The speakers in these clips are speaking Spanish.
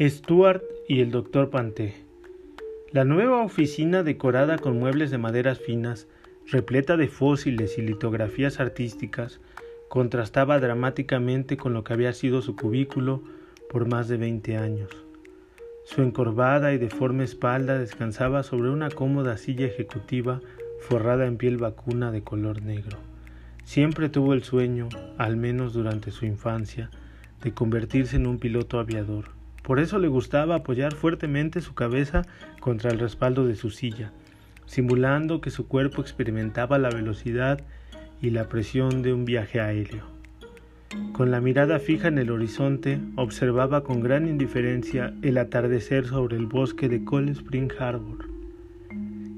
Stuart y el doctor Panté. La nueva oficina decorada con muebles de maderas finas, repleta de fósiles y litografías artísticas, contrastaba dramáticamente con lo que había sido su cubículo por más de veinte años. Su encorvada y deforme espalda descansaba sobre una cómoda silla ejecutiva forrada en piel vacuna de color negro. Siempre tuvo el sueño, al menos durante su infancia, de convertirse en un piloto aviador. Por eso le gustaba apoyar fuertemente su cabeza contra el respaldo de su silla, simulando que su cuerpo experimentaba la velocidad y la presión de un viaje aéreo. Con la mirada fija en el horizonte, observaba con gran indiferencia el atardecer sobre el bosque de Cold Spring Harbor.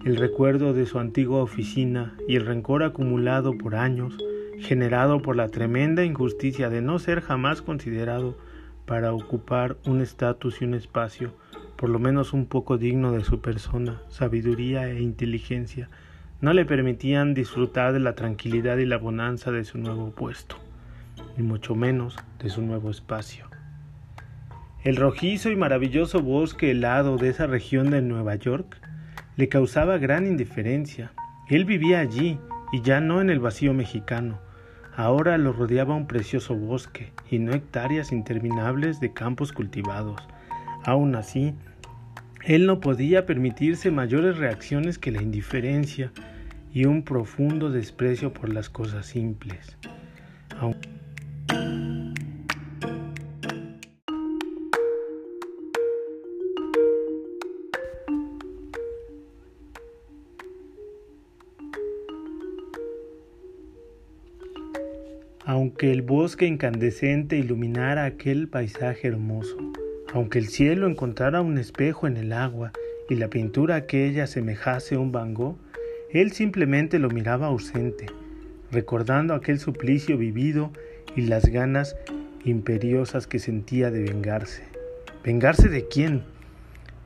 El recuerdo de su antigua oficina y el rencor acumulado por años, generado por la tremenda injusticia de no ser jamás considerado para ocupar un estatus y un espacio, por lo menos un poco digno de su persona, sabiduría e inteligencia, no le permitían disfrutar de la tranquilidad y la bonanza de su nuevo puesto, y mucho menos de su nuevo espacio. El rojizo y maravilloso bosque helado de esa región de Nueva York le causaba gran indiferencia. Él vivía allí y ya no en el vacío mexicano, Ahora lo rodeaba un precioso bosque y no hectáreas interminables de campos cultivados. Aún así, él no podía permitirse mayores reacciones que la indiferencia y un profundo desprecio por las cosas simples. Aunque el bosque incandescente iluminara aquel paisaje hermoso, aunque el cielo encontrara un espejo en el agua y la pintura aquella semejase un Van él simplemente lo miraba ausente, recordando aquel suplicio vivido y las ganas imperiosas que sentía de vengarse. ¿Vengarse de quién?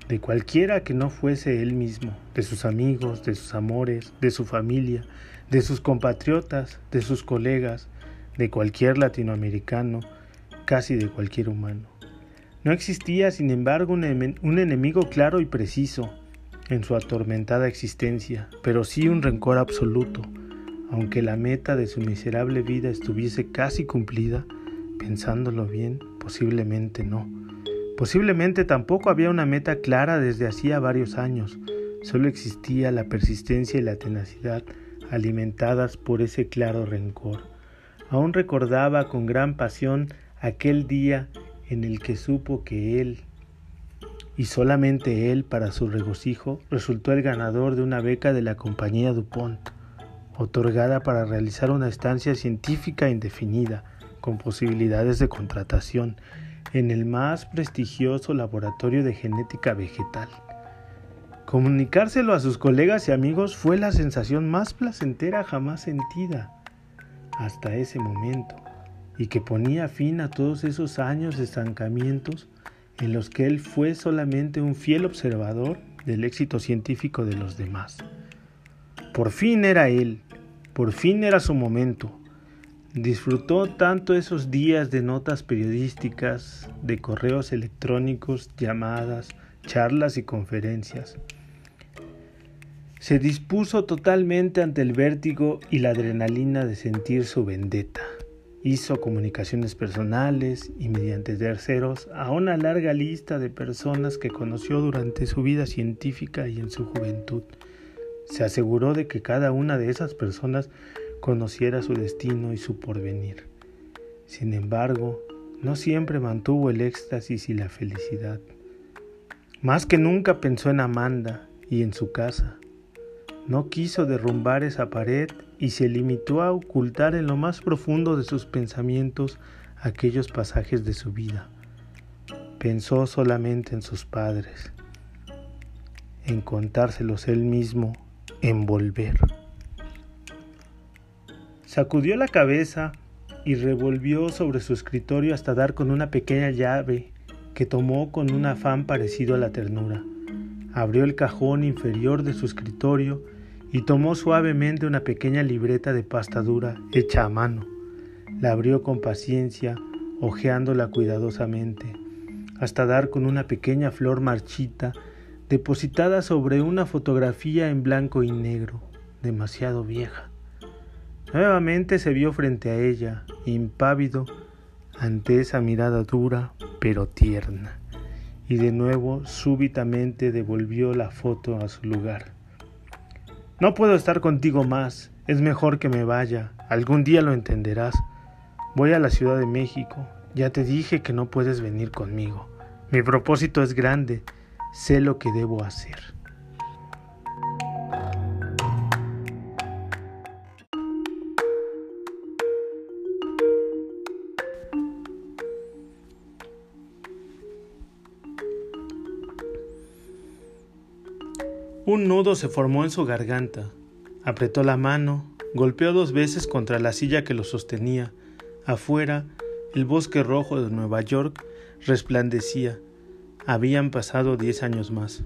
De cualquiera que no fuese él mismo, de sus amigos, de sus amores, de su familia, de sus compatriotas, de sus colegas, de cualquier latinoamericano, casi de cualquier humano. No existía, sin embargo, un, enemigo claro y preciso en su atormentada existencia, pero sí un rencor absoluto, aunque la meta de su miserable vida estuviese casi cumplida, pensándolo bien, posiblemente no. Posiblemente tampoco había una meta clara desde hacía varios años, solo existía la persistencia y la tenacidad alimentadas por ese claro rencor. Aún recordaba con gran pasión aquel día en el que supo que él, y solamente él para su regocijo, resultó el ganador de una beca de la compañía DuPont, otorgada para realizar una estancia científica indefinida, con posibilidades de contratación, en el más prestigioso laboratorio de genética vegetal. Comunicárselo a sus colegas y amigos fue la sensación más placentera jamás sentida hasta ese momento y que ponía fin a todos esos años de estancamientos en los que él fue solamente un fiel observador del éxito científico de los demás. Por fin era él, por fin era su momento. Disfrutó tanto esos días de notas periodísticas, de correos electrónicos, llamadas, charlas y conferencias. Se dispuso totalmente ante el vértigo y la adrenalina de sentir su vendetta. Hizo comunicaciones personales y mediante terceros a una larga lista de personas que conoció durante su vida científica y en su juventud. Se aseguró de que cada una de esas personas conociera su destino y su porvenir. Sin embargo, no siempre mantuvo el éxtasis y la felicidad. Más que nunca pensó en Amanda y en su casa, no quiso derrumbar esa pared y se limitó a ocultar en lo más profundo de sus pensamientos aquellos pasajes de su vida. Pensó solamente en sus padres, en contárselos él mismo, en volver. Sacudió la cabeza y revolvió sobre su escritorio hasta dar con una pequeña llave que tomó con un afán parecido a la ternura. Abrió el cajón inferior de su escritorio y tomó suavemente una pequeña libreta de pasta dura hecha a mano. La abrió con paciencia, hojeándola cuidadosamente. hasta dar con una pequeña flor marchita depositada sobre una fotografía en blanco y negro, demasiado vieja. Nuevamente se vio frente a ella, impávido, ante esa mirada dura pero tierna, y de nuevo súbitamente devolvió la foto a su lugar. No puedo estar contigo más, es mejor que me vaya, algún día lo entenderás. Voy a la Ciudad de México, ya te dije que no puedes venir conmigo. Mi propósito es grande, sé lo que debo hacer. Un nudo se formó en su garganta. Apretó la mano, golpeó dos veces contra la silla que lo sostenía. Afuera, el bosque rojo de Nueva York resplandecía. Habían pasado diez años más.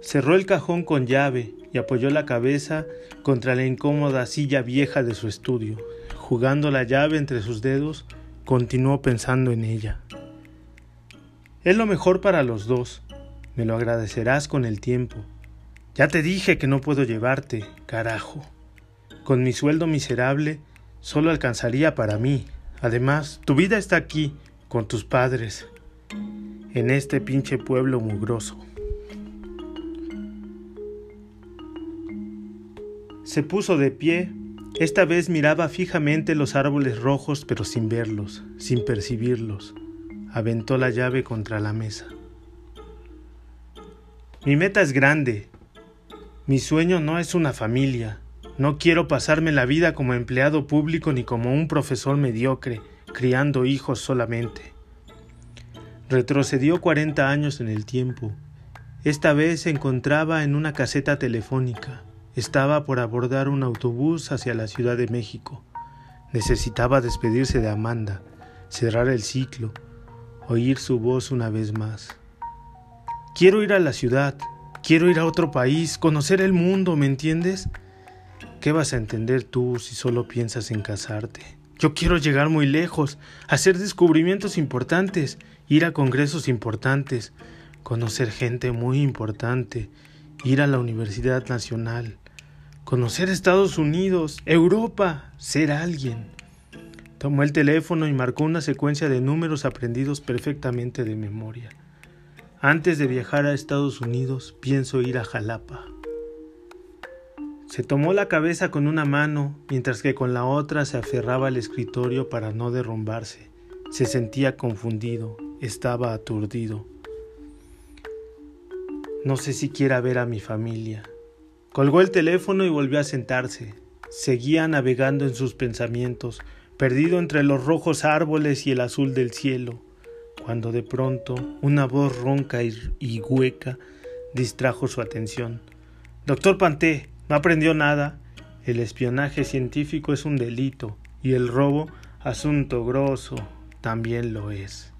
Cerró el cajón con llave y apoyó la cabeza contra la incómoda silla vieja de su estudio. Jugando la llave entre sus dedos, continuó pensando en ella. Es lo mejor para los dos. Me lo agradecerás con el tiempo. Ya te dije que no puedo llevarte, carajo. Con mi sueldo miserable solo alcanzaría para mí. Además, tu vida está aquí, con tus padres, en este pinche pueblo mugroso. Se puso de pie. Esta vez miraba fijamente los árboles rojos, pero sin verlos, sin percibirlos. Aventó la llave contra la mesa. Mi meta es grande. Mi sueño no es una familia. No quiero pasarme la vida como empleado público ni como un profesor mediocre, criando hijos solamente. Retrocedió cuarenta años en el tiempo. Esta vez se encontraba en una caseta telefónica. Estaba por abordar un autobús hacia la Ciudad de México. Necesitaba despedirse de Amanda, cerrar el ciclo, oír su voz una vez más. Quiero ir a la ciudad, quiero ir a otro país, conocer el mundo, ¿me entiendes? ¿Qué vas a entender tú si solo piensas en casarte? Yo quiero llegar muy lejos, hacer descubrimientos importantes, ir a congresos importantes, conocer gente muy importante, ir a la Universidad Nacional, conocer Estados Unidos, Europa, ser alguien. Tomó el teléfono y marcó una secuencia de números aprendidos perfectamente de memoria. Antes de viajar a Estados Unidos, pienso ir a Jalapa. Se tomó la cabeza con una mano, mientras que con la otra se aferraba al escritorio para no derrumbarse. Se sentía confundido, estaba aturdido. No sé si quiera ver a mi familia. Colgó el teléfono y volvió a sentarse. Seguía navegando en sus pensamientos, perdido entre los rojos árboles y el azul del cielo cuando de pronto una voz ronca y, hueca distrajo su atención. Doctor Panté, ¿no aprendió nada? El espionaje científico es un delito y el robo, asunto grosso, también lo es.